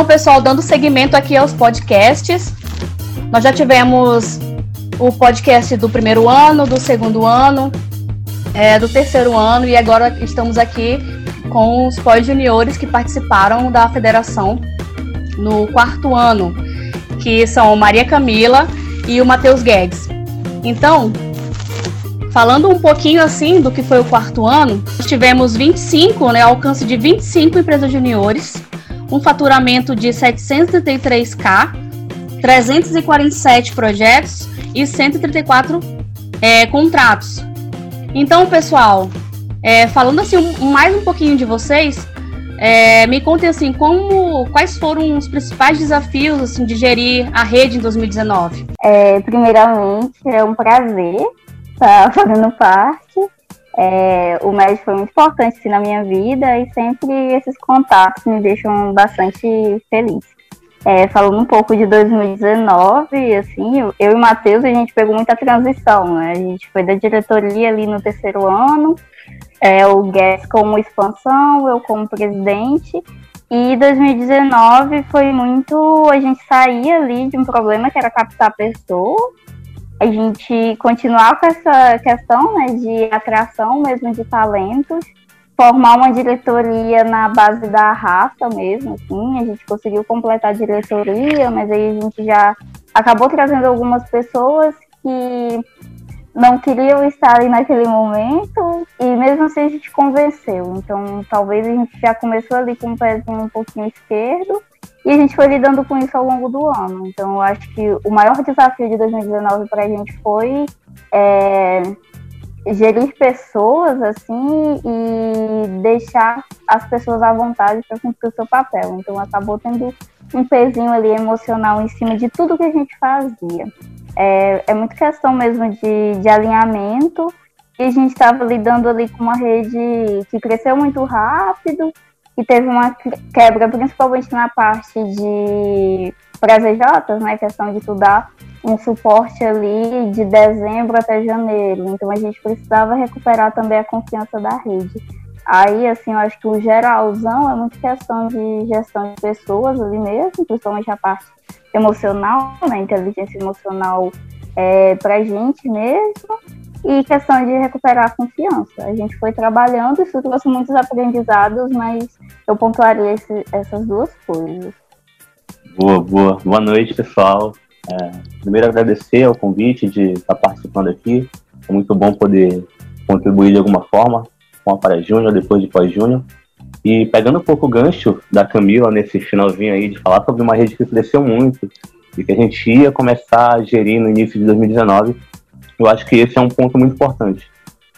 Então, pessoal, dando seguimento aqui aos podcasts, nós já tivemos o podcast do primeiro ano, do segundo ano, é, do terceiro ano e agora estamos aqui com os pós-juniores que participaram da federação no quarto ano, que são Maria Camila e o Matheus Guedes. Então, falando um pouquinho assim do que foi o quarto ano, tivemos 25, né, alcance de 25 empresas juniores, um faturamento de 733k, 347 projetos e 134 é, contratos. Então, pessoal, é, falando assim mais um pouquinho de vocês, é, me contem assim como, quais foram os principais desafios assim de gerir a rede em 2019. É, primeiramente, é um prazer estar fazendo parte. É, o médico foi muito importante assim, na minha vida e sempre esses contatos me deixam bastante feliz. É, falando um pouco de 2019, assim, eu, e o Matheus, a gente pegou muita transição, né? A gente foi da diretoria ali no terceiro ano, é, o Guedes como expansão, eu como presidente, e 2019 foi muito a gente sair ali de um problema que era captar pessoas, a gente continuar com essa questão né, de atração mesmo de talentos, formar uma diretoria na base da raça mesmo, assim, a gente conseguiu completar a diretoria, mas aí a gente já acabou trazendo algumas pessoas que não queriam estar ali naquele momento e mesmo assim a gente convenceu. Então talvez a gente já começou ali com o pezinho um pouquinho esquerdo e a gente foi lidando com isso ao longo do ano. Então eu acho que o maior desafio de 2019 para a gente foi é, gerir pessoas assim e deixar as pessoas à vontade para cumprir o seu papel. Então acabou tendo um pezinho ali emocional em cima de tudo que a gente fazia. É, é muito questão mesmo de, de alinhamento e a gente estava lidando ali com uma rede que cresceu muito rápido e teve uma quebra principalmente na parte de para as EJs, né, questão de estudar um suporte ali de dezembro até janeiro. Então a gente precisava recuperar também a confiança da rede. Aí, assim, eu acho que o geralzão é muito questão de gestão de pessoas ali mesmo, principalmente a parte emocional, né, inteligência emocional é, para gente mesmo, e questão de recuperar a confiança. A gente foi trabalhando, isso trouxe muitos aprendizados, mas eu pontuaria esse, essas duas coisas. Boa, boa. Boa noite, pessoal. É, primeiro agradecer ao convite de estar participando aqui. É muito bom poder contribuir de alguma forma com a para Júnior, depois de pós-Júnior. E pegando um pouco o gancho da Camila nesse finalzinho aí de falar sobre uma rede que cresceu muito e que a gente ia começar a gerir no início de 2019, eu acho que esse é um ponto muito importante.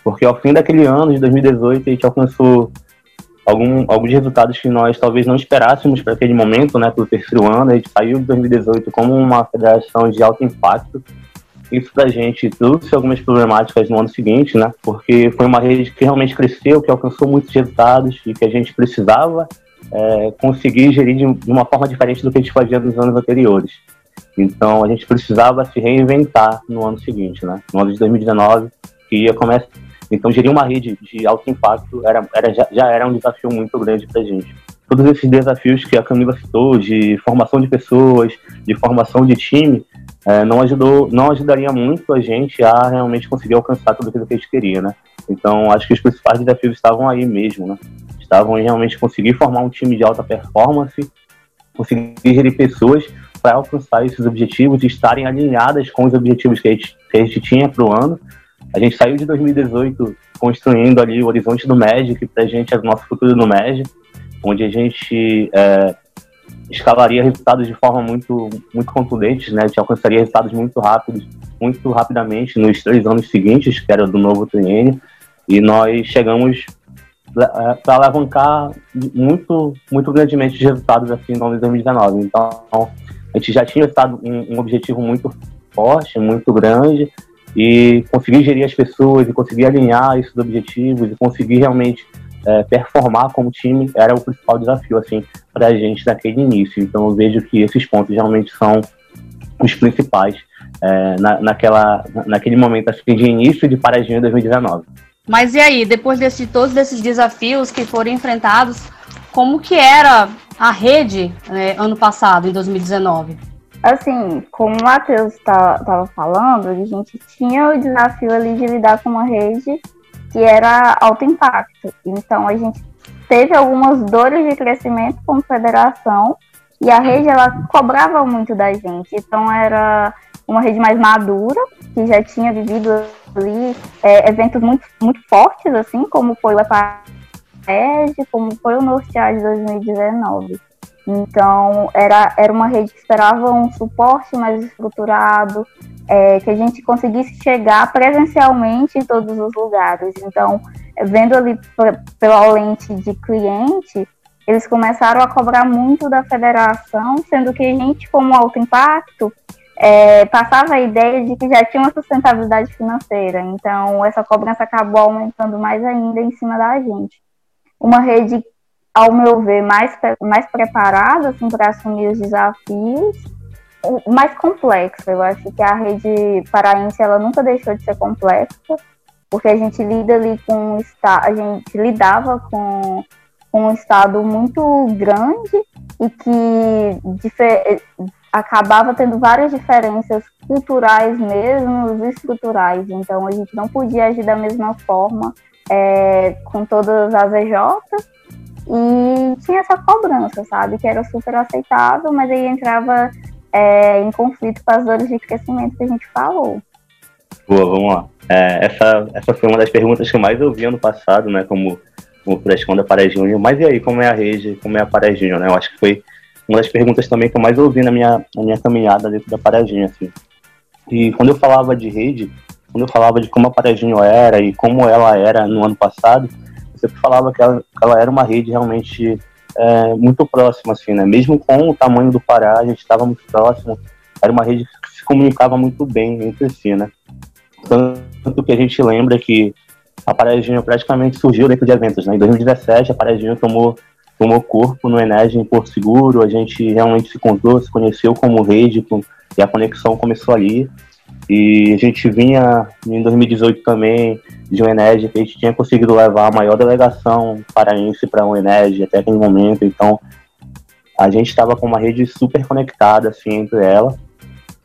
Porque ao fim daquele ano de 2018 a gente alcançou algum, alguns resultados que nós talvez não esperássemos para aquele momento, né, para o terceiro ano. A gente saiu de 2018 como uma federação de alto impacto. Isso para a gente trouxe algumas problemáticas no ano seguinte, né, porque foi uma rede que realmente cresceu, que alcançou muitos resultados e que a gente precisava é, conseguir gerir de, de uma forma diferente do que a gente fazia nos anos anteriores. Então a gente precisava se reinventar no ano seguinte, né, no ano de 2019, que ia começar então, gerir uma rede de alto impacto era, era, já, já era um desafio muito grande para a gente. Todos esses desafios que a Camila citou, de formação de pessoas, de formação de time, é, não, ajudou, não ajudaria muito a gente a realmente conseguir alcançar tudo aquilo que a gente queria, né? Então, acho que os principais desafios estavam aí mesmo, né? Estavam em realmente conseguir formar um time de alta performance, conseguir gerir pessoas para alcançar esses objetivos e estarem alinhadas com os objetivos que a gente, que a gente tinha para o ano, a gente saiu de 2018 construindo ali o horizonte do MED, que para a gente é o nosso futuro no MED, onde a gente é, escalaria resultados de forma muito, muito contundente, né? A gente alcançaria resultados muito rápidos, muito rapidamente nos três anos seguintes, que era do novo triênio, e nós chegamos é, para alavancar muito, muito grandemente os resultados assim no ano de 2019. Então, a gente já tinha estado um, um objetivo muito forte, muito grande, e conseguir gerir as pessoas e conseguir alinhar esses objetivos e conseguir realmente é, performar como time era o principal desafio assim para a gente naquele início. Então eu vejo que esses pontos realmente são os principais é, na, naquela, naquele momento assim, de início de Paradinha 2019. Mas e aí, depois de todos esses desafios que foram enfrentados, como que era a rede né, ano passado, em 2019? Assim, como o Matheus estava tá, falando, a gente tinha o desafio ali de lidar com uma rede que era alto impacto. Então, a gente teve algumas dores de crescimento como federação e a rede ela cobrava muito da gente. Então, era uma rede mais madura, que já tinha vivido ali é, eventos muito, muito fortes, assim, como foi o Como foi o Nortear de 2019. Então, era, era uma rede que esperava um suporte mais estruturado, é, que a gente conseguisse chegar presencialmente em todos os lugares. Então, vendo ali pela lente de cliente, eles começaram a cobrar muito da federação, sendo que a gente, como alto impacto, é, passava a ideia de que já tinha uma sustentabilidade financeira. Então, essa cobrança acabou aumentando mais ainda em cima da gente. Uma rede, ao meu ver, mais, mais preparada assim, para assumir os desafios, mais complexa. Eu acho que a rede paraense ela nunca deixou de ser complexa, porque a gente lida ali com a gente lidava com, com um estado muito grande e que acabava tendo várias diferenças culturais mesmo, estruturais. Então a gente não podia agir da mesma forma é, com todas as EJs e tinha essa cobrança, sabe? Que era super aceitável, mas aí entrava é, em conflito com as dores de crescimento que a gente falou. Boa, vamos lá. É, essa, essa foi uma das perguntas que eu mais ouvi ano passado, né? Como, como frescão da Paré Júnior. Mas e aí, como é a rede, como é a Paré Júnior, né? Eu acho que foi uma das perguntas também que eu mais ouvi na minha, na minha caminhada dentro da Paré Júnior, assim. E quando eu falava de rede, quando eu falava de como a Paré Júnior era e como ela era no ano passado, eu sempre falava que ela, que ela era uma rede realmente é, muito próxima, assim, né? Mesmo com o tamanho do Pará, a gente estava muito próximo. Era uma rede que se comunicava muito bem entre si, né? Tanto que a gente lembra que a Pará Júnior praticamente surgiu dentro de eventos, né? Em 2017, a Pará Júnior tomou, tomou corpo no Enege em Porto Seguro, a gente realmente se contou, se conheceu como rede, e a conexão começou ali. E a gente vinha em 2018 também de um que a gente tinha conseguido levar a maior delegação paraense para um Enege até aquele momento. Então a gente estava com uma rede super conectada assim entre ela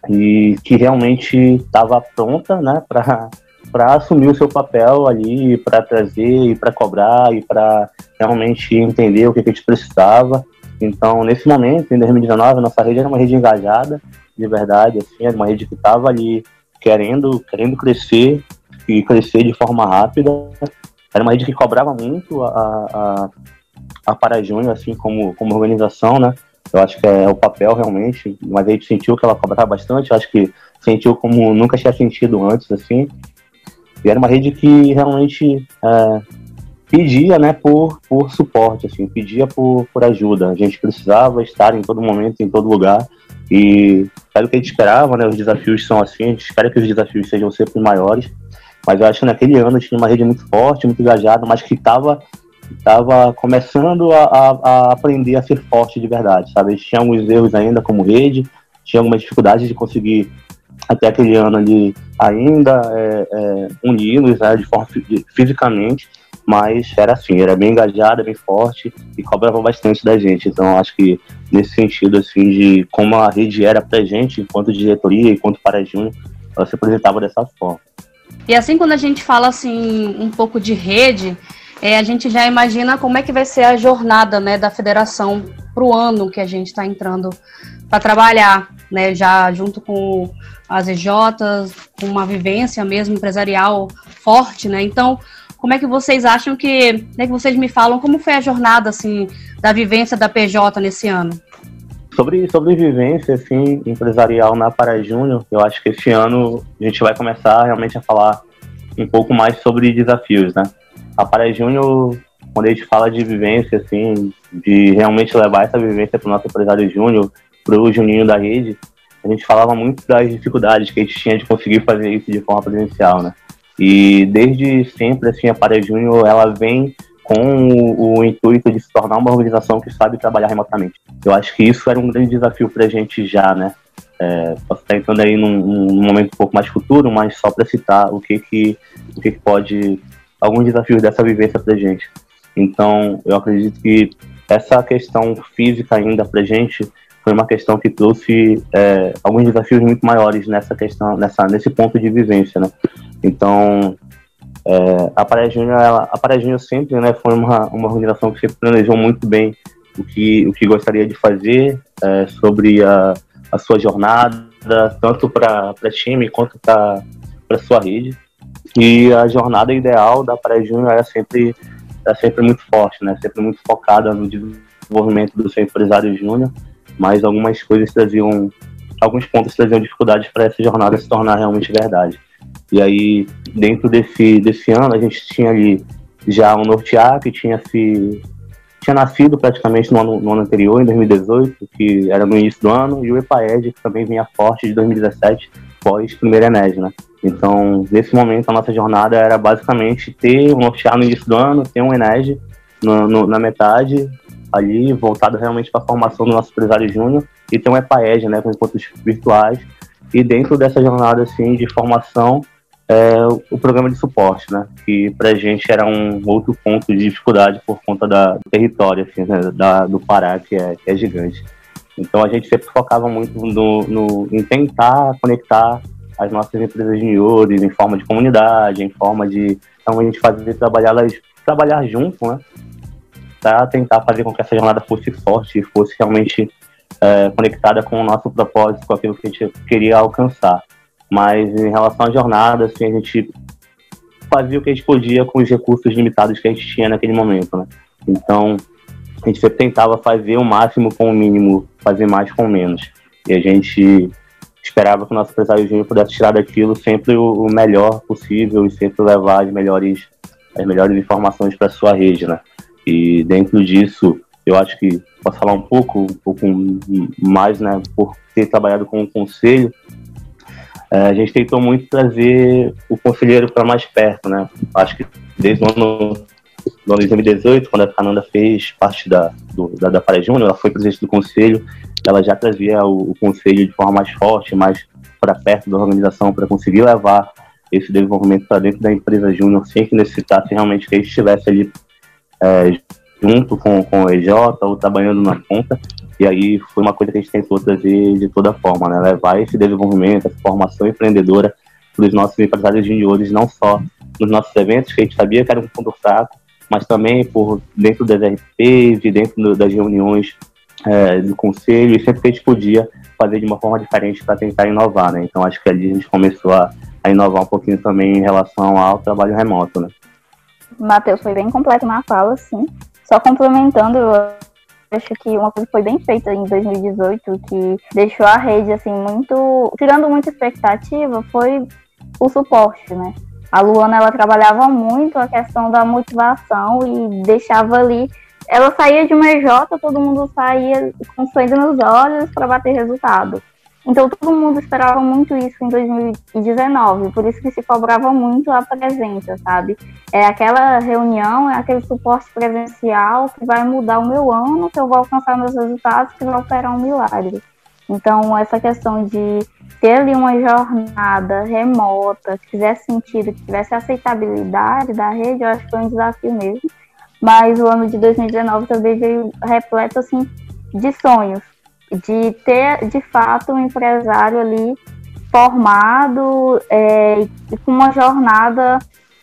e que realmente estava pronta, né, para para assumir o seu papel ali, para trazer e para cobrar e para realmente entender o que, que a gente precisava. Então, nesse momento, em 2019, nossa rede era uma rede engajada, de verdade, assim, era uma rede que estava ali querendo, querendo crescer e crescer de forma rápida. Era uma rede que cobrava muito a, a, a Para Júnior, assim, como, como organização, né? Eu acho que é o papel realmente, mas a gente sentiu que ela cobrava bastante, acho que sentiu como nunca tinha sentido antes, assim. E era uma rede que realmente é, pedia, né, por, por suporte, assim, pedia por, por ajuda. A gente precisava estar em todo momento, em todo lugar, e era o que a gente esperava, né? Os desafios são assim, a gente espera que os desafios sejam sempre maiores. Mas eu acho que naquele ano tinha uma rede muito forte, muito engajada, mas que estava tava começando a, a, a, aprender a ser forte de verdade, sabe? A gente tinha alguns erros ainda como rede, tinha algumas dificuldades de conseguir até aquele ano ali ainda é, é, uni-los né, de forma fisicamente, mas era assim, era bem engajada, bem forte e cobrava bastante da gente. Então acho que nesse sentido assim de como a rede era pra gente, enquanto diretoria, enquanto para Júnior, ela se apresentava dessa forma. E assim quando a gente fala assim um pouco de rede, é, a gente já imagina como é que vai ser a jornada né, da federação para o ano que a gente está entrando para trabalhar, né, já junto com as EJs, com uma vivência mesmo empresarial forte, né? Então, como é que vocês acham que, né, que vocês me falam como foi a jornada assim da vivência da PJ nesse ano? Sobre sobrevivência assim empresarial na Para Júnior, eu acho que esse ano a gente vai começar realmente a falar um pouco mais sobre desafios, né? A Para Júnior, quando a gente fala de vivência assim, de realmente levar essa vivência para o nosso empresário júnior, para o Juninho da rede, a gente falava muito das dificuldades que a gente tinha de conseguir fazer isso de forma presencial, né? E desde sempre, assim, a Paré Júnior, ela vem com o, o, intuito de se tornar uma organização que sabe trabalhar remotamente. Eu acho que isso era um grande desafio para a gente já, né? É, posso estar entrando aí num, num, momento um pouco mais futuro, mas só para citar o que que, o que que pode, alguns desafios dessa vivência para a gente. Então, eu acredito que essa questão física ainda para gente foi uma questão que trouxe é, alguns desafios muito maiores nessa questão, nessa, nesse ponto de vivência, né? Então, é, a Praia Júnior, a Praia Júnior sempre, né, foi uma, uma organização que sempre planejou muito bem o que, o que gostaria de fazer é, sobre a, a sua jornada, tanto para time quanto para sua rede. E a jornada ideal da Praia Júnior era sempre, era sempre muito forte, né? sempre muito focada no desenvolvimento do seu empresário júnior, mas algumas coisas traziam, alguns pontos traziam dificuldades para essa jornada se tornar realmente verdade. E aí, dentro desse, desse ano, a gente tinha ali já um nortear que tinha se tinha nascido praticamente no ano, no ano anterior, em 2018, que era no início do ano, e o EPAED, que também vinha forte de 2017, pós primeira Ened, né? Então, nesse momento, a nossa jornada era basicamente ter um nortear no início do ano, ter um no, na metade, ali, voltado realmente para a formação do nosso empresário júnior, e ter um EPAED, né, com encontros virtuais, e dentro dessa jornada, assim, de formação, é, o programa de suporte, né? Que para a gente era um outro ponto de dificuldade por conta da, do território, assim, né, da, do Pará, que é, que é gigante. Então a gente sempre focava muito no, no, em tentar conectar as nossas empresas juniores em forma de comunidade, em forma de. Então a gente fazer trabalhar, trabalhar junto, né? Para tentar fazer com que essa jornada fosse forte e fosse realmente é, conectada com o nosso propósito, com aquilo que a gente queria alcançar. Mas em relação à jornada, assim, a gente fazia o que a gente podia com os recursos limitados que a gente tinha naquele momento, né? Então, a gente sempre tentava fazer o máximo com o mínimo, fazer mais com menos. E a gente esperava que o nosso empresário pudesse tirar daquilo sempre o, melhor possível e sempre levar as melhores, as melhores informações para sua rede, né? E dentro disso, eu acho que posso falar um pouco, um pouco mais, né, por ter trabalhado com o conselho, a gente tentou muito trazer o conselheiro para mais perto, né? Acho que desde o ano, no ano de 2018, quando a Fernanda fez parte da, do, da, da Júnior, ela foi presidente do conselho, ela já trazia o, o conselho de forma mais forte, mais para perto da organização, para conseguir levar esse desenvolvimento para dentro da empresa Júnior, sem que necessitasse realmente que ele estivesse ali é, junto com, com o EJ ou trabalhando na conta. E aí foi uma coisa que a gente tentou trazer de toda forma, né? Levar esse desenvolvimento, essa formação empreendedora para os nossos empresários juniores, não só nos nossos eventos, que a gente sabia que era um ponto fraco, mas também por dentro das RPs e dentro das reuniões é, do conselho, e sempre que a gente podia fazer de uma forma diferente para tentar inovar, né? Então acho que ali a gente começou a, a inovar um pouquinho também em relação ao trabalho remoto, né? Matheus foi bem completo na fala, sim. Só complementando, acho que uma coisa que foi bem feita em 2018, que deixou a rede, assim, muito. tirando muita expectativa, foi o suporte, né? A Luana, ela trabalhava muito a questão da motivação e deixava ali. Ela saía de uma EJ, todo mundo saía com sangue nos olhos para bater resultado. Então todo mundo esperava muito isso em 2019, por isso que se cobrava muito a presença, sabe? É aquela reunião, é aquele suporte presencial que vai mudar o meu ano, que eu vou alcançar meus resultados, que vai operar um milagre. Então essa questão de ter ali uma jornada remota, que fizesse sentido, que tivesse aceitabilidade da rede, eu acho que foi um desafio mesmo. Mas o ano de 2019 também veio repleto assim de sonhos, de ter de fato um empresário ali formado é, com uma jornada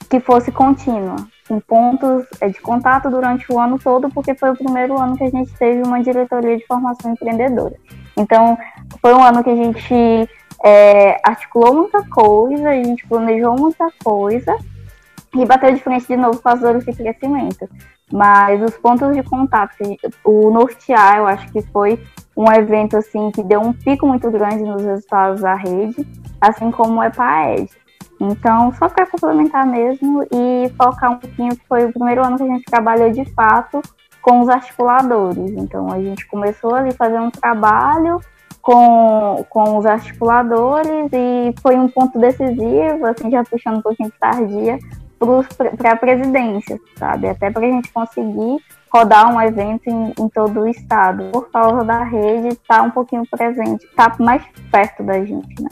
que fosse contínua, com pontos é, de contato durante o ano todo, porque foi o primeiro ano que a gente teve uma diretoria de formação empreendedora. Então, foi um ano que a gente é, articulou muita coisa, a gente planejou muita coisa e bateu de frente de novo com as dores de crescimento. Mas os pontos de contato, o nortear, eu acho que foi um evento assim que deu um pico muito grande nos resultados da rede, assim como o EPAED. Então, só para complementar mesmo e focar um pouquinho que foi o primeiro ano que a gente trabalhou de fato com os articuladores. Então, a gente começou ali fazer um trabalho com, com os articuladores e foi um ponto decisivo, assim, já puxando um pouquinho de tardia, para a presidência, sabe? Até para a gente conseguir rodar um evento em, em, todo o estado, por causa da rede estar tá um pouquinho presente, estar tá mais perto da gente, né?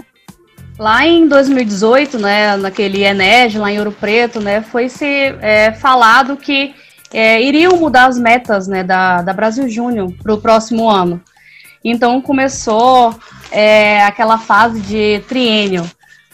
Lá em 2018, né, naquele Ened, lá em Ouro Preto, né, foi se é, falado que é, iriam mudar as metas né, da, da Brasil Júnior para o próximo ano. Então começou é, aquela fase de triênio.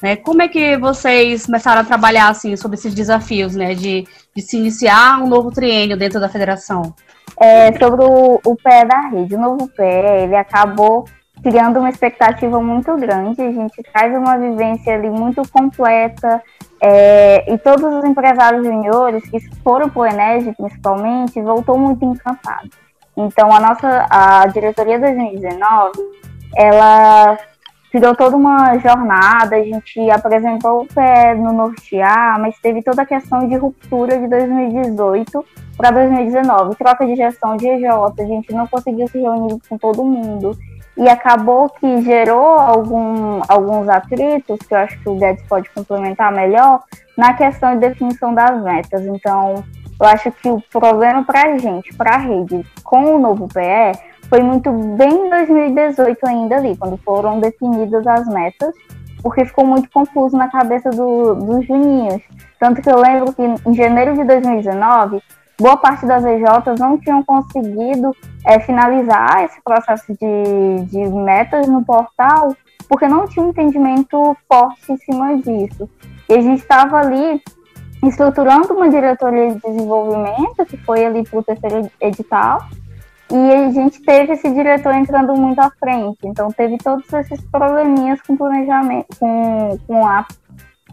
Né? Como é que vocês começaram a trabalhar assim sobre esses desafios, né, de, de se iniciar um novo triênio dentro da federação? É, sobre o, o pé da rede, o novo pé, ele acabou criando uma expectativa muito grande. A gente traz uma vivência ali muito completa. É, e todos os empresários juniores que foram para o Enege, principalmente, voltou muito encantado. Então, a nossa a diretoria 2019, ela criou toda uma jornada, a gente apresentou o pé no nortear, mas teve toda a questão de ruptura de 2018 para 2019, troca de gestão de EJ, a gente não conseguiu se reunir com todo mundo e acabou que gerou algum, alguns atritos, que eu acho que o Guedes pode complementar melhor, na questão de definição das metas. Então, eu acho que o problema para a gente, para a rede, com o novo PE, foi muito bem em 2018 ainda ali, quando foram definidas as metas, porque ficou muito confuso na cabeça do, dos juninhos. Tanto que eu lembro que em janeiro de 2019, boa parte das EJs não tinham conseguido é, finalizar esse processo de, de metas no portal, porque não tinha um entendimento forte em cima disso. E a gente estava ali estruturando uma diretoria de desenvolvimento, que foi ali para o terceiro edital, e a gente teve esse diretor entrando muito à frente. Então teve todos esses probleminhas com planejamento, com, com a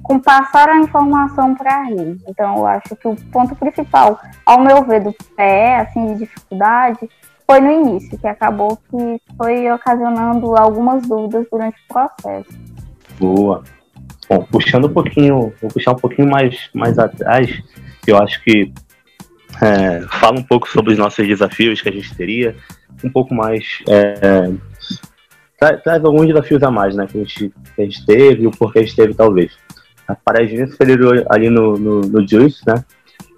com passar a informação para a rede. Então, eu acho que o ponto principal, ao meu ver, do pé, assim, de dificuldade, foi no início, que acabou que foi ocasionando algumas dúvidas durante o processo. Boa. Bom, puxando um pouquinho, vou puxar um pouquinho mais, mais atrás, eu acho que é, fala um pouco sobre os nossos desafios que a gente teria, um pouco mais. É, traz, traz, alguns desafios a mais, né? Que a gente, que a gente teve o porquê a gente teve, talvez a Paraginha se federou ali no, no, no Juice, né?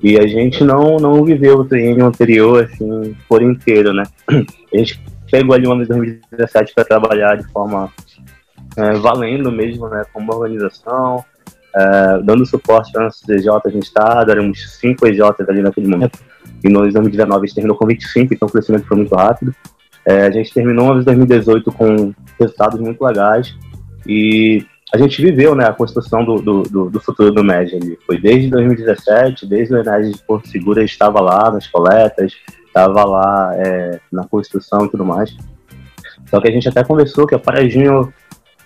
E a gente não, não viveu o treino anterior, assim, por inteiro, né? A gente pegou ali um ano de 2017 para trabalhar de forma é, valendo mesmo, né? Como organização, é, dando suporte para nossos EJs no estado, éramos cinco EJs ali naquele momento. E nós, em 2019, a gente terminou com 25, então o crescimento foi muito rápido. É, a gente terminou em 2018 com resultados muito legais. E a gente viveu né, a construção do, do, do futuro do MED ali. Foi desde 2017, desde o Ened de Porto Seguro, estava lá nas coletas, estava lá é, na construção e tudo mais. Só que a gente até conversou que a Parajinho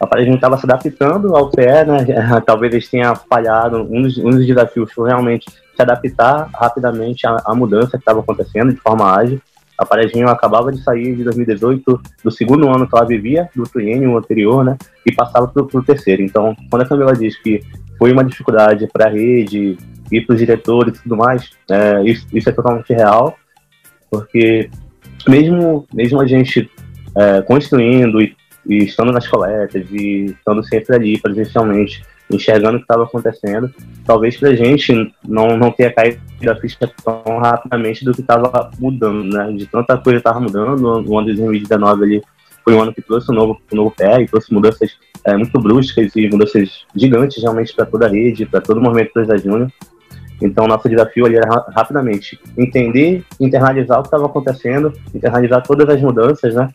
a Parajinho estava se adaptando ao PE, né? Talvez eles tenham falhado. Um dos, um dos desafios foi realmente se adaptar rapidamente à, à mudança que estava acontecendo de forma ágil. A Parejinho acabava de sair de 2018, do segundo ano que ela vivia, do triênio anterior, né? E passava para o terceiro. Então, quando a Camila diz que foi uma dificuldade para a rede e para os diretores e tudo mais, é, isso, isso, é totalmente real, porque mesmo, mesmo a gente é, construindo e, e estando nas coletas e estando sempre ali presencialmente enxergando o que estava acontecendo, talvez para a gente não, não tenha caído a ficha tão rapidamente do que estava mudando, né? De tanta coisa estava mudando, o ano de 2019 ali foi um ano que trouxe um novo, um novo pé e trouxe mudanças é, muito bruscas e mudanças gigantes realmente para toda a rede, para todo o movimento da Júnior. Então, nosso desafio ali era rapidamente entender, internalizar o que estava acontecendo, internalizar todas as mudanças, né?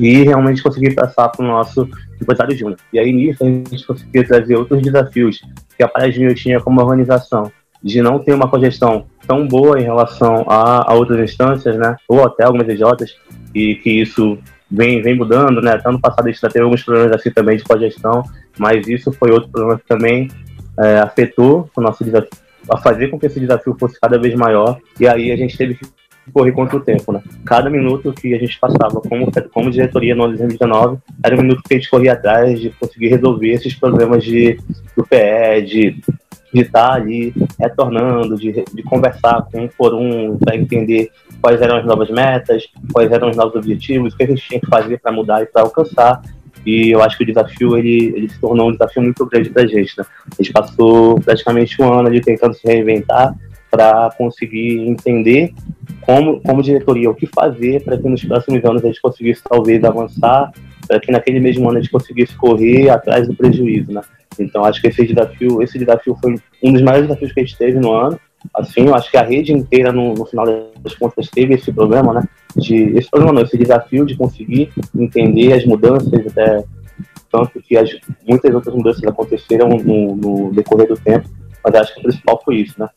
E realmente conseguir passar para o nosso empresário júnior. E aí nisso a gente conseguiu trazer outros desafios que a Praia Júnior tinha como organização, de não ter uma cogestão tão boa em relação a, a outras instâncias, né, ou até algumas EJs, e que isso vem, vem mudando, né, até ano passado a gente já teve alguns problemas assim também de cogestão, mas isso foi outro problema que também é, afetou o nosso desafio, a fazer com que esse desafio fosse cada vez maior, e aí a gente teve que correr contra o tempo, né? Cada minuto que a gente passava como, como diretoria no ano de 2019 era um minuto que a gente corria atrás de conseguir resolver esses problemas de, do PE, de de estar ali retornando, de, de conversar com um por um para entender quais eram as novas metas, quais eram os novos objetivos, o que a gente tinha que fazer para mudar e para alcançar. E eu acho que o desafio ele, ele se tornou um desafio muito grande para a gente. Né? A gente passou praticamente um ano ali tentando se reinventar para conseguir entender como, como diretoria, o que fazer para que nos próximos anos a gente conseguisse talvez avançar, para que naquele mesmo ano a gente conseguisse correr atrás do prejuízo, né? Então acho que esse desafio, esse desafio foi um dos maiores desafios que a gente teve no ano assim, eu acho que a rede inteira, no, no final das contas, teve esse problema, né? De, esse problema não, esse desafio de conseguir entender as mudanças, até tanto que as, muitas outras mudanças aconteceram no, no decorrer do tempo, mas acho que o principal foi isso, né?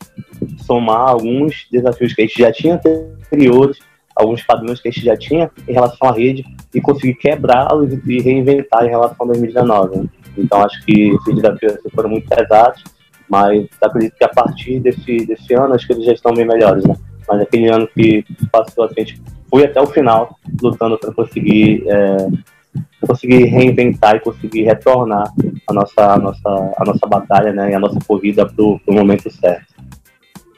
Somar alguns desafios que a gente já tinha anteriores, alguns padrões que a gente já tinha em relação à rede e conseguir quebrá-los e reinventar em relação a 2019. Né? Então acho que esses desafios foram muito pesados, mas acredito que a partir desse, desse ano que eles já estão bem melhores, né? Mas aquele ano que passou assim, a gente foi até o final lutando para conseguir é, conseguir reinventar e conseguir retornar a nossa, a nossa, a nossa batalha né, e a nossa corrida para o momento certo.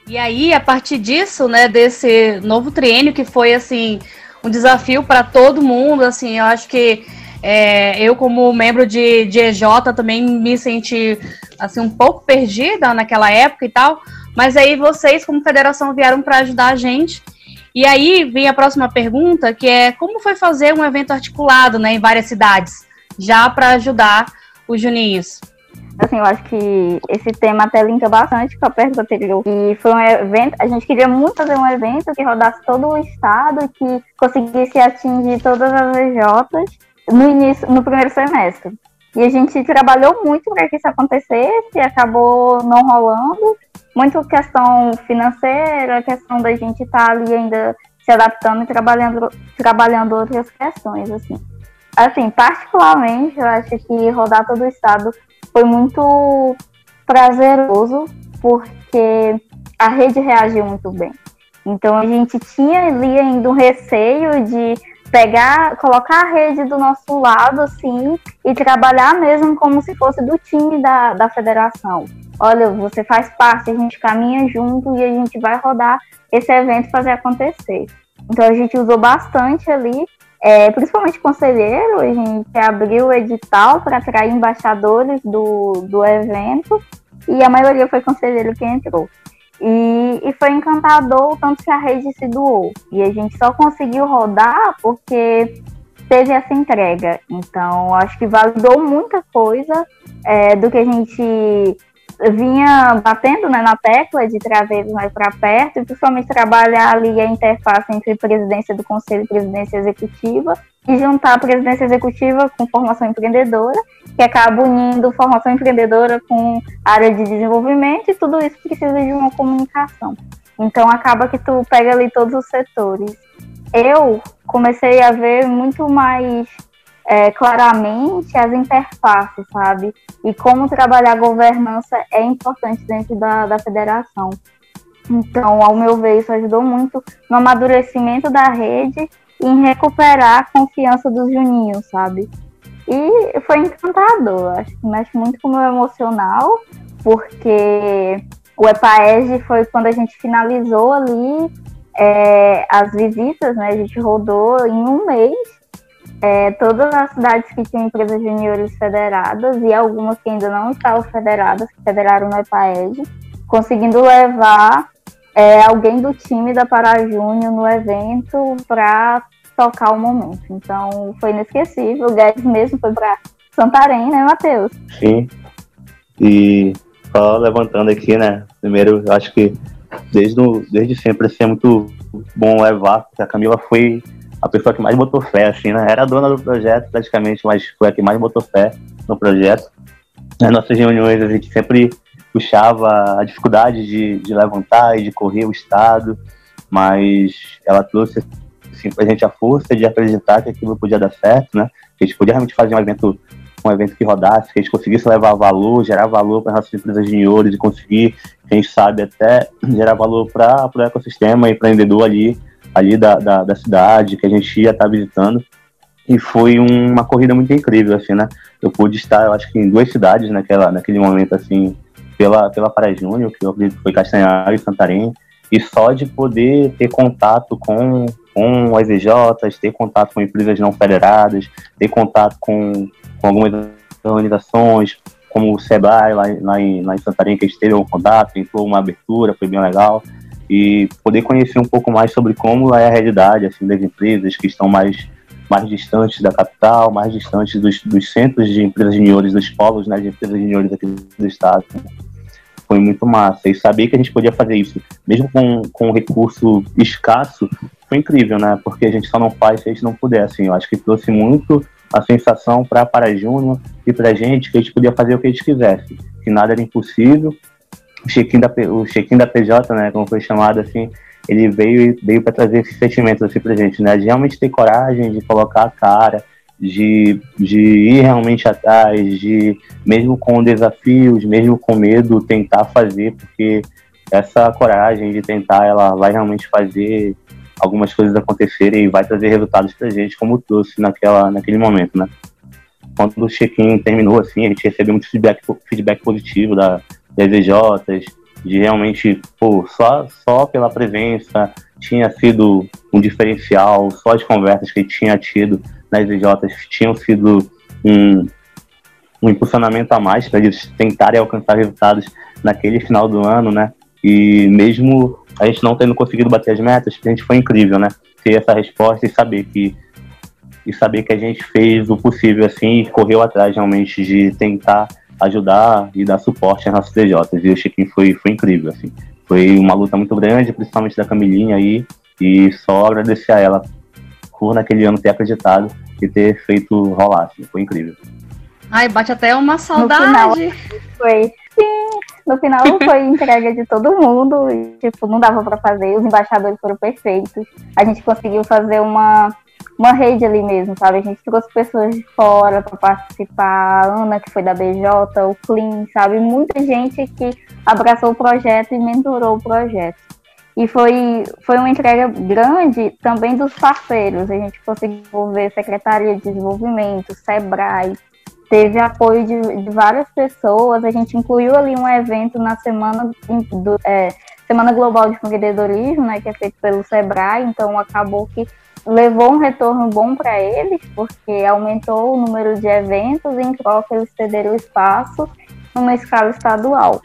E aí, a partir disso, né, desse novo triênio que foi assim um desafio para todo mundo, assim, eu acho que é, eu como membro de, de EJ também me senti assim um pouco perdida naquela época e tal, mas aí vocês como federação vieram para ajudar a gente e aí vem a próxima pergunta, que é como foi fazer um evento articulado né, em várias cidades, já para ajudar os juninhos? Assim, eu acho que esse tema até linka bastante com a pergunta anterior. E foi um evento, a gente queria muito fazer um evento que rodasse todo o estado, que conseguisse atingir todas as EJs no início, no primeiro semestre. E a gente trabalhou muito para que isso acontecesse e acabou não rolando muito questão financeira, questão da gente estar tá ali ainda se adaptando e trabalhando, trabalhando outras questões, assim. Assim, particularmente, eu acho que rodar todo o estado foi muito prazeroso, porque a rede reagiu muito bem. Então a gente tinha ali ainda um receio de pegar, colocar a rede do nosso lado, assim, e trabalhar mesmo como se fosse do time da, da federação olha, você faz parte, a gente caminha junto e a gente vai rodar esse evento fazer acontecer. Então a gente usou bastante ali, é, principalmente conselheiro, a gente abriu o edital para atrair embaixadores do, do evento e a maioria foi conselheiro que entrou. E, e foi encantador o tanto que a rede se doou. E a gente só conseguiu rodar porque teve essa entrega. Então, acho que validou muita coisa é, do que a gente vinha batendo né, na tecla de trazer mais para perto, e principalmente trabalhar ali a interface entre presidência do conselho e presidência executiva, e juntar a presidência executiva com formação empreendedora, que acaba unindo formação empreendedora com área de desenvolvimento, e tudo isso precisa de uma comunicação. Então acaba que tu pega ali todos os setores. Eu comecei a ver muito mais é, claramente as interfaces, sabe? E como trabalhar a governança é importante dentro da, da federação. Então, ao meu ver, isso ajudou muito no amadurecimento da rede e em recuperar a confiança dos juninhos, sabe? E foi encantador, acho que mexe muito com o meu emocional, porque o EPAEG foi quando a gente finalizou ali é, as visitas, né? A gente rodou em um mês é, todas as cidades que tinham empresas juniores federadas e algumas que ainda não estavam federadas, que federaram no EPAED, conseguindo levar é, alguém do time da Pará Júnior no evento para tocar o momento. Então foi inesquecível. O Guedes mesmo foi para Santarém, né, Matheus? Sim. E só levantando aqui, né? Primeiro, acho que desde, desde sempre assim, é muito bom levar, porque a Camila foi a pessoa que mais botou fé, assim, né? Era a dona do projeto, praticamente, mas foi a que mais botou fé no projeto. Nas nossas reuniões, a gente sempre puxava a dificuldade de, de levantar e de correr o Estado, mas ela trouxe assim, para a gente a força de acreditar que aquilo podia dar certo, né? Que a gente podia realmente fazer um evento um evento que rodasse, que a gente conseguisse levar valor, gerar valor para as nossas empresas juniores e conseguir, quem sabe, até gerar valor para o ecossistema empreendedor ali ali da, da, da cidade que a gente ia estar tá visitando. E foi uma corrida muito incrível, assim, né? Eu pude estar, eu acho que em duas cidades naquela, naquele momento, assim, pela, pela Pará Júnior, que eu foi Castanhal e Santarém, e só de poder ter contato com, com as EJs, ter contato com empresas não federadas, ter contato com, com algumas organizações, como o SEBRAE lá, lá, em, lá em Santarém, que a gente teve um contato, tentou uma abertura, foi bem legal e poder conhecer um pouco mais sobre como é a realidade assim das empresas que estão mais mais distantes da capital, mais distantes dos, dos centros de empresas juniores, dos polos né, de empresas juniores aqui do estado. foi muito massa. E saber que a gente podia fazer isso, mesmo com, com um recurso escasso, foi incrível, né? Porque a gente só não faz se a gente não puder, assim. Eu acho que trouxe muito a sensação para para Júnior e para a gente que a gente podia fazer o que a gente quisesse, que nada era impossível. O check-in da, o check da PJ, né, como foi chamado assim, ele veio veio para trazer esses sentimentos assim para gente, né, de realmente ter coragem de colocar a cara, de, de ir realmente atrás, de mesmo com desafios, mesmo com medo, tentar fazer, porque essa coragem de tentar, ela vai realmente fazer algumas coisas acontecerem e vai trazer resultados pra gente, como trouxe naquela, naquele momento, né? Quando o check-in terminou, assim, a gente recebeu muito feedback, feedback positivo da, das EJs, de realmente, pô, só, só pela presença tinha sido um diferencial, só as conversas que tinha tido nas EJs tinham sido um, um impulsionamento a mais para eles tentarem alcançar resultados naquele final do ano, né? E mesmo a gente não tendo conseguido bater as metas, a gente foi incrível, né? Ter essa resposta e saber que e saber que a gente fez o possível assim e correu atrás realmente de tentar ajudar e dar suporte às nossas DJs. E o check-in foi, foi incrível, assim. Foi uma luta muito grande, principalmente da Camilinha aí, e só agradecer a ela por naquele ano ter acreditado e ter feito rolar, assim. Foi incrível. Ai, bate até uma saudade. foi Sim, no final foi entrega de todo mundo e, tipo, não dava para fazer. Os embaixadores foram perfeitos. A gente conseguiu fazer uma, uma rede ali mesmo, sabe? A gente trouxe pessoas de fora para participar. A Ana, que foi da BJ, o Clean, sabe? Muita gente que abraçou o projeto e mentorou o projeto. E foi, foi uma entrega grande também dos parceiros. A gente conseguiu ver Secretaria de Desenvolvimento, SEBRAE, teve apoio de, de, várias pessoas. A gente incluiu ali um evento na semana do, é, Semana Global de Empreendedorismo, né, que é feito pelo Sebrae, então acabou que levou um retorno bom para eles, porque aumentou o número de eventos em troca eles cederam espaço numa escala estadual.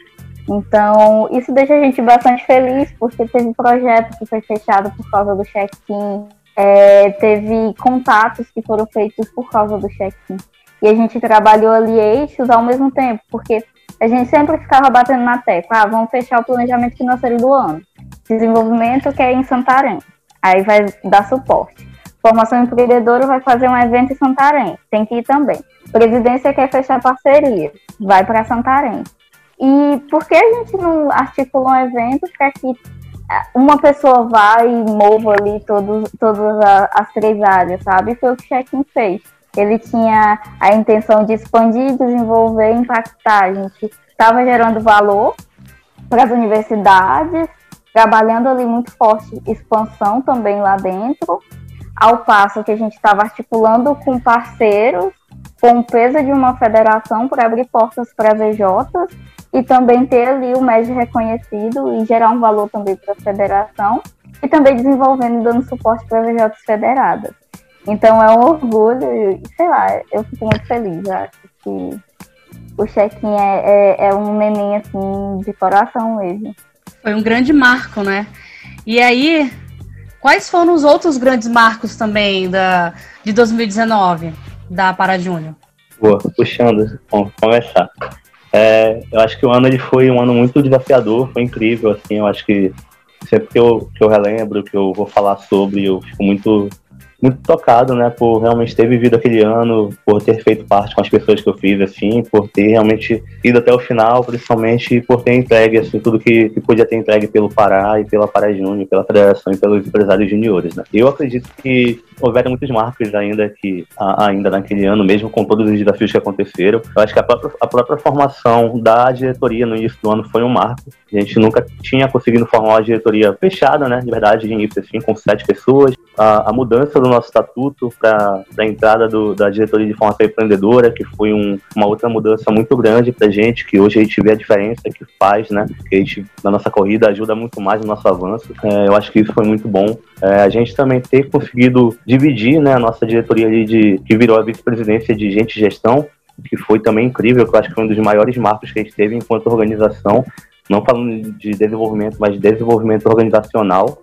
Então, isso deixa a gente bastante feliz, porque teve projeto que foi fechado por causa do check-in, é, teve contatos que foram feitos por causa do check-in. E a gente trabalhou ali eixos ao mesmo tempo, porque a gente sempre ficava batendo na tecla, ah, vamos fechar o planejamento financeiro do ano. Desenvolvimento que é em Santarém, aí vai dar suporte. Formação empreendedora vai fazer um evento em Santarém, tem que ir também. Presidência quer fechar parceria, vai para Santarém. E por que a gente não articula um evento para que é, uma pessoa vá e mova ali todos, todas as três áreas, sabe? Foi o que o Check-in fez ele tinha a intenção de expandir, desenvolver, impactar. A gente estava gerando valor para as universidades, trabalhando ali muito forte expansão também lá dentro, ao passo que a gente estava articulando com parceiros, com peso de uma federação para abrir portas para EJs e também ter ali o MED reconhecido e gerar um valor também para a federação e também desenvolvendo e dando suporte para EJs federadas. Então é um orgulho, sei lá, eu fico muito feliz. Acho que o check-in é, é, é, um neném assim de coração mesmo. Foi um grande marco, né? E aí, quais foram os outros grandes marcos também da, de 2019 da Para Júnior? Boa, puxando, vamos começar. É, eu acho que o ano ele foi um ano muito desafiador, foi incrível, assim, eu acho que sempre que eu, que eu relembro, que eu vou falar sobre, eu fico muito muito tocado, né, por realmente ter vivido aquele ano, por ter feito parte com as pessoas que eu fiz, assim, por ter realmente ido até o final, principalmente por ter entregue, assim, tudo que, que podia ter entregue pelo Pará e pela Pará Júnior, pela federação e pelos empresários juniores, né. Eu acredito que houveram muitos marcos ainda que ainda naquele ano, mesmo com todos os desafios que aconteceram. Eu acho que a própria, a própria formação da diretoria no início do ano foi um marco. A gente nunca tinha conseguido formar uma diretoria fechada, né, de verdade, de início, assim, com sete pessoas. A, a mudança do nosso estatuto para a entrada do, da diretoria de formação empreendedora, que foi um, uma outra mudança muito grande para a gente, que hoje a gente vê a diferença que faz, né? Que a gente, na nossa corrida, ajuda muito mais no nosso avanço. É, eu acho que isso foi muito bom. É, a gente também ter conseguido dividir né, a nossa diretoria ali de, que virou a vice-presidência de gente e gestão, que foi também incrível, que eu acho que foi um dos maiores marcos que a gente teve enquanto organização, não falando de desenvolvimento, mas de desenvolvimento organizacional.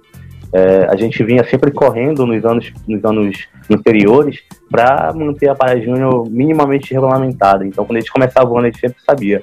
É, a gente vinha sempre correndo nos anos, nos anos anteriores para manter a Para Júnior minimamente regulamentada. Então, quando a gente começava o ano, a gente sempre sabia.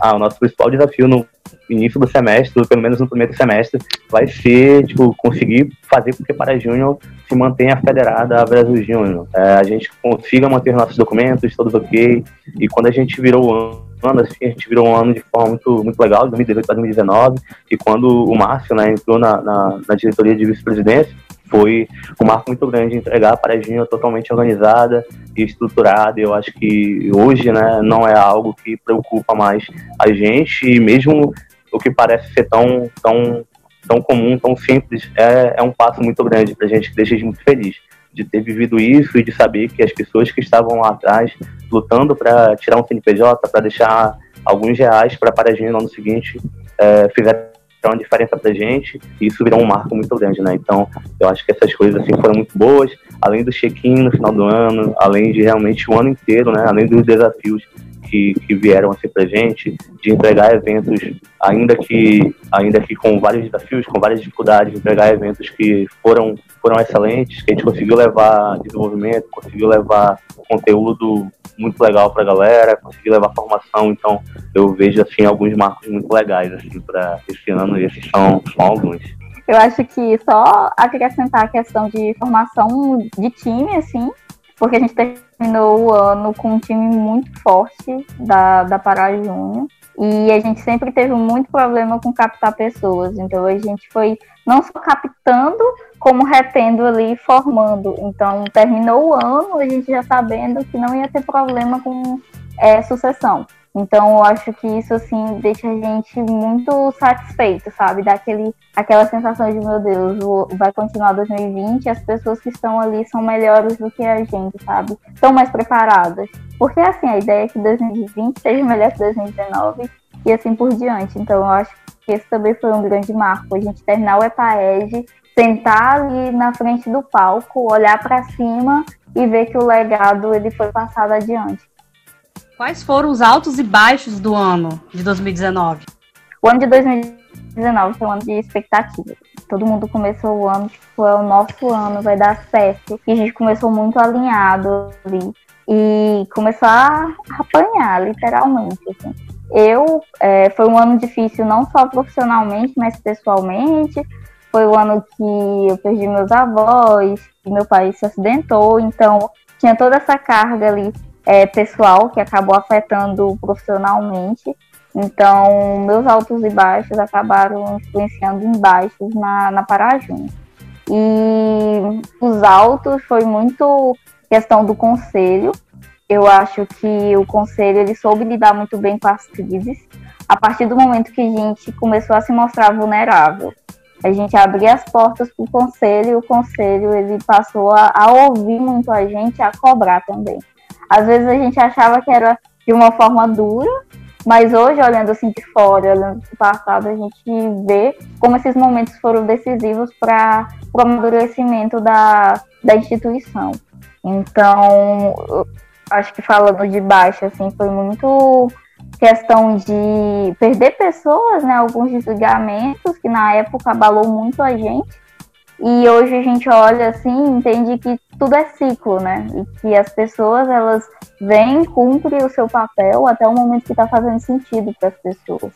Ah, o nosso principal desafio no início do semestre, pelo menos no primeiro semestre, vai ser tipo, conseguir fazer com que para Júnior se mantenha federada a Brasil Júnior. É, a gente consiga manter nossos documentos todos ok, e quando a gente virou o ano, assim, a gente virou um ano de forma muito, muito legal, de 2018 para 2019, e quando o Márcio né, entrou na, na, na diretoria de vice-presidência, foi um marco muito grande entregar a Júnior totalmente organizada e estruturada. Eu acho que hoje né, não é algo que preocupa mais a gente, e mesmo o que parece ser tão, tão, tão comum, tão simples, é, é um passo muito grande para a gente que deixa a muito feliz de ter vivido isso e de saber que as pessoas que estavam lá atrás lutando para tirar um CNPJ, para deixar alguns reais para a Júnior no ano seguinte, é, fizeram uma diferença pra gente e isso virou um marco muito grande, né? Então, eu acho que essas coisas assim foram muito boas, além do check-in no final do ano, além de realmente o ano inteiro, né? Além dos desafios que, que vieram assim pra gente, de entregar eventos, ainda que, ainda que com vários desafios, com várias dificuldades, entregar eventos que foram, foram excelentes, que a gente conseguiu levar desenvolvimento, conseguiu levar conteúdo muito legal para a galera, conseguir levar formação, então eu vejo assim alguns marcos muito legais assim para esse ano e esses são, são alguns. Eu acho que só acrescentar a questão de formação de time, assim, porque a gente terminou o ano com um time muito forte da, da Pará Júnior. E a gente sempre teve muito problema com captar pessoas. Então a gente foi não só captando, como retendo ali formando. Então terminou o ano, a gente já sabendo que não ia ter problema com é, sucessão. Então, eu acho que isso, assim, deixa a gente muito satisfeito, sabe? Dá aquele, aquela sensação de, meu Deus, vai continuar 2020 e as pessoas que estão ali são melhores do que a gente, sabe? Estão mais preparadas. Porque, assim, a ideia é que 2020 seja melhor que 2019 e assim por diante. Então, eu acho que esse também foi um grande marco. A gente terminar o EPAED, sentar ali na frente do palco, olhar para cima e ver que o legado ele foi passado adiante. Quais foram os altos e baixos do ano de 2019? O ano de 2019 foi um ano de expectativa. Todo mundo começou o ano, tipo, é o nosso ano, vai dar certo. E a gente começou muito alinhado ali. E começou a apanhar, literalmente. Assim. Eu, é, foi um ano difícil, não só profissionalmente, mas pessoalmente. Foi o ano que eu perdi meus avós, meu pai se acidentou, então tinha toda essa carga ali é, pessoal que acabou afetando profissionalmente. Então, meus altos e baixos acabaram influenciando em baixos na, na Parajum. E os altos foi muito questão do conselho. Eu acho que o conselho ele soube lidar muito bem com as crises. A partir do momento que a gente começou a se mostrar vulnerável, a gente abria as portas para o conselho e o conselho ele passou a, a ouvir muito a gente, a cobrar também. Às vezes a gente achava que era de uma forma dura, mas hoje, olhando assim de fora, olhando do passado, a gente vê como esses momentos foram decisivos para o amadurecimento da, da instituição. Então, acho que falando de baixo, assim, foi muito questão de perder pessoas, né? Alguns desligamentos que na época abalou muito a gente. E hoje a gente olha assim, entende que tudo é ciclo, né? E que as pessoas elas vêm, cumprem o seu papel até o momento que está fazendo sentido para as pessoas.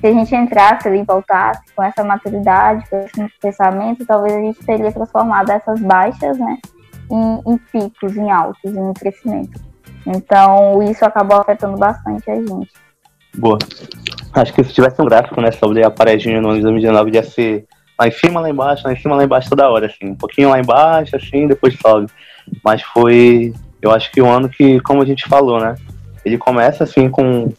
Se a gente entrasse ali e voltasse com essa maturidade, com esse pensamento, talvez a gente teria transformado essas baixas, né, em, em picos, em altos, em crescimento. Então, isso acabou afetando bastante a gente. Boa. Acho que se tivesse um gráfico, né, sobre a paredinha no ano de 2019, ia ser lá em cima, lá embaixo, lá em cima, lá embaixo toda hora, assim. Um pouquinho lá embaixo, assim, depois sobe. Mas foi, eu acho que o ano que, como a gente falou, né? Ele começa, assim, com,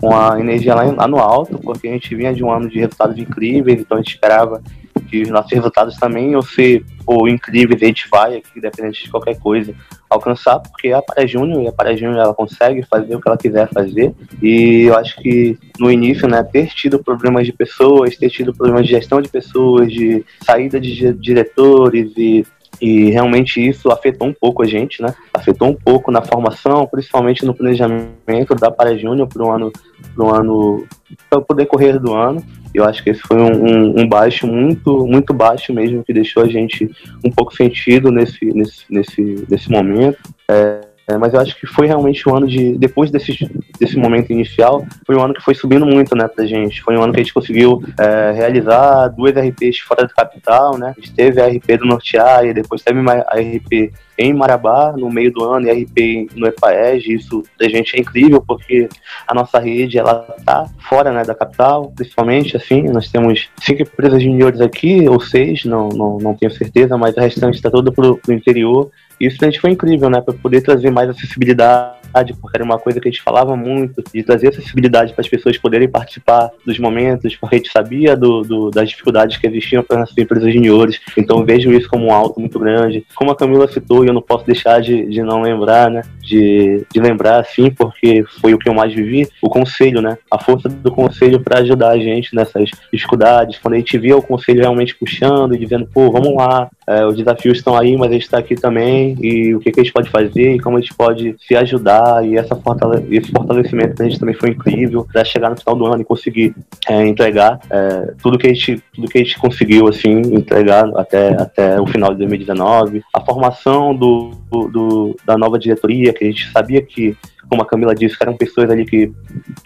com a energia lá, lá no alto, porque a gente vinha de um ano de resultados incríveis, então a gente esperava que os nossos resultados também iam ser pô, incríveis, a gente vai aqui, dependente de qualquer coisa, alcançar, porque a Para Júnior e a Para Júnior ela consegue fazer o que ela quiser fazer. E eu acho que no início, né, ter tido problemas de pessoas, ter tido problemas de gestão de pessoas, de saída de diretores e e realmente isso afetou um pouco a gente, né? Afetou um pouco na formação, principalmente no planejamento da Para Júnior para o ano, ano, para o decorrer do ano. Eu acho que esse foi um, um, um, baixo muito, muito baixo mesmo, que deixou a gente um pouco sentido nesse, nesse, nesse, nesse momento. É, É, mas eu acho que foi realmente um ano de. Depois desse, desse momento inicial, foi um ano que foi subindo muito, né, pra gente. Foi um ano que a gente conseguiu é, realizar duas RPs fora da capital, né? A gente teve a RP do Nortear e depois teve a RP em Marabá no meio do ano e RP no EPAEG. Isso da gente é incrível porque a nossa rede ela tá fora né, da capital, principalmente assim. Nós temos cinco empresas juniores aqui, ou seis, não, não, não tenho certeza, mas a restante está toda pro, pro interior. Isso a gente foi incrível, né? Para poder trazer mais acessibilidade porque era uma coisa que a gente falava muito, de trazer acessibilidade para as pessoas poderem participar dos momentos, porque a gente sabia do, do, das dificuldades que existiam para as empresas juniores. Então vejo isso como um alto muito grande. Como a Camila citou, e eu não posso deixar de, de não lembrar, né? De, de lembrar, sim, porque foi o que eu mais vivi, o conselho, né? A força do conselho para ajudar a gente nessas dificuldades. Quando a gente via o conselho realmente puxando e dizendo, pô, vamos lá, é, os desafios estão aí, mas a gente está aqui também, e o que, que a gente pode fazer, e como a gente pode se ajudar, e essa fortale esse fortalecimento da gente também foi incrível, para chegar no final do ano e conseguir é, entregar é, tudo, que a gente, tudo que a gente conseguiu, assim, entregar até, até o final de 2019, a formação do, do, da nova diretoria, que a gente sabia que como a Camila disse, eram pessoas ali que,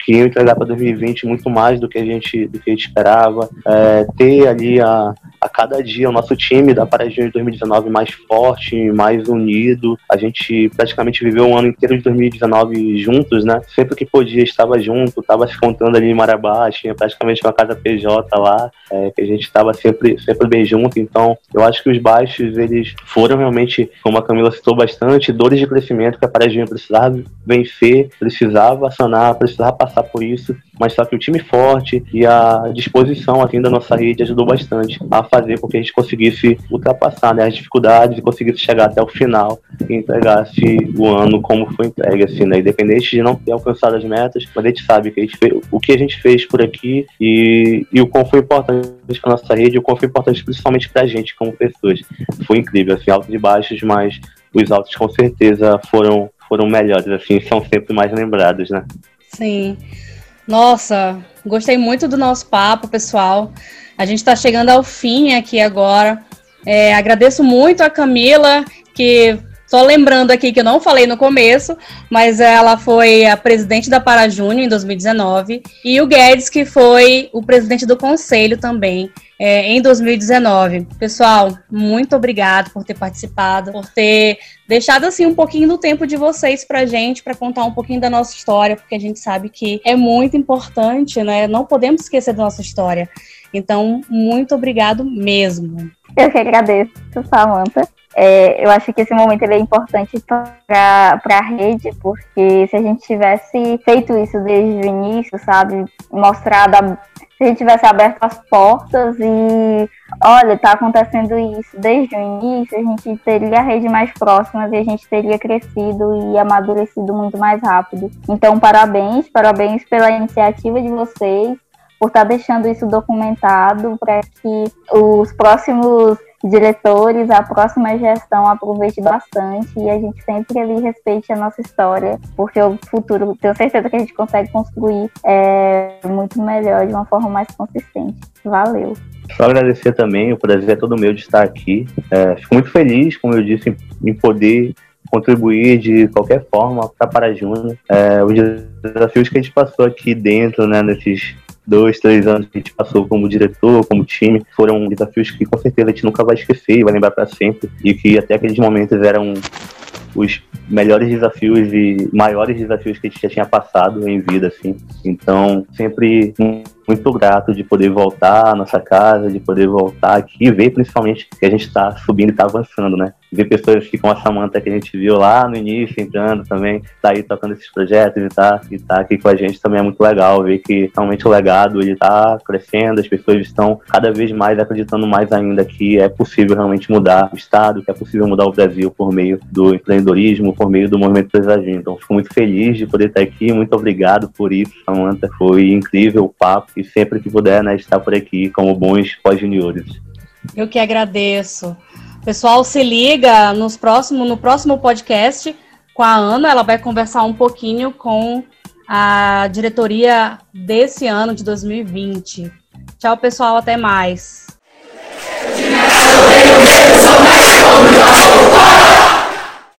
que iam entregar para 2020 muito mais do que a gente, do que a gente esperava. É, ter ali a, a cada dia o nosso time da Paradinha de 2019 mais forte, mais unido. A gente praticamente viveu um ano inteiro de 2019 juntos, né? Sempre que podia estava junto, estava se contando ali em Marabá, tinha praticamente uma casa PJ lá, é, que a gente estava sempre, sempre bem junto. Então, eu acho que os baixos, eles foram realmente, como a Camila citou bastante, dores de crescimento que a Paradinha precisava vencer vencer, precisava sanar, precisava passar por isso, mas só que o time forte e a disposição aqui da nossa rede ajudou bastante a fazer com que a gente conseguisse ultrapassar né, as dificuldades e conseguisse chegar até o final e entregasse o ano como foi entregue, assim, né? Independente de não ter alcançado as metas, mas a gente sabe que a gente fez, o que a gente fez por aqui e, e o quão foi importante para nossa rede, o quão foi importante principalmente para a gente como pessoas. Foi incrível, assim, altos e baixos, mas os altos com certeza foram foram melhores, assim, são sempre mais lembrados, né? Sim. Nossa, gostei muito do nosso papo, pessoal. A gente está chegando ao fim aqui agora. É, agradeço muito a Camila, que só lembrando aqui que eu não falei no começo, mas ela foi a presidente da Parajúnior em 2019, e o Guedes, que foi o presidente do conselho também é, em 2019. Pessoal, muito obrigado por ter participado, por ter deixado assim um pouquinho do tempo de vocês pra gente, para contar um pouquinho da nossa história, porque a gente sabe que é muito importante, né? Não podemos esquecer da nossa história. Então, muito obrigado mesmo. Eu que agradeço, Samanta. É, eu acho que esse momento é importante para a rede, porque se a gente tivesse feito isso desde o início, sabe, mostrado, a, se a gente tivesse aberto as portas e, olha, está acontecendo isso desde o início, a gente teria a rede mais próxima e a gente teria crescido e amadurecido muito mais rápido. Então, parabéns, parabéns pela iniciativa de vocês, por estar tá deixando isso documentado para que os próximos diretores, a próxima gestão aproveite bastante e a gente sempre ali respeite a nossa história, porque o futuro, tenho certeza que a gente consegue construir é, muito melhor, de uma forma mais consistente. Valeu. Só agradecer também, o prazer é todo meu de estar aqui. É, fico muito feliz, como eu disse, em poder contribuir de qualquer forma para a. É, os desafios que a gente passou aqui dentro, né, nesses dois, três anos que a gente passou como diretor, como time, foram desafios que com certeza a gente nunca vai esquecer e vai lembrar para sempre. E que até aqueles momentos eram os melhores desafios e maiores desafios que a gente já tinha passado em vida, assim. Então, sempre muito grato de poder voltar à nossa casa, de poder voltar aqui e ver principalmente que a gente está subindo e está avançando, né? Ver pessoas aqui como a Samanta que a gente viu lá no início, entrando também, tá aí tocando esses projetos e tá, e tá aqui com a gente também é muito legal ver que realmente o legado ele tá crescendo, as pessoas estão cada vez mais acreditando mais ainda que é possível realmente mudar o Estado, que é possível mudar o Brasil por meio do empreendedorismo, por meio do movimento empresarial. Então, fico muito feliz de poder estar aqui, muito obrigado por isso, Samanta, foi incrível o papo e sempre que puder, né, estar por aqui como bons pós-juniores. Eu que agradeço. Pessoal, se liga nos próximo, no próximo podcast com a Ana, ela vai conversar um pouquinho com a diretoria desse ano de 2020. Tchau, pessoal, até mais.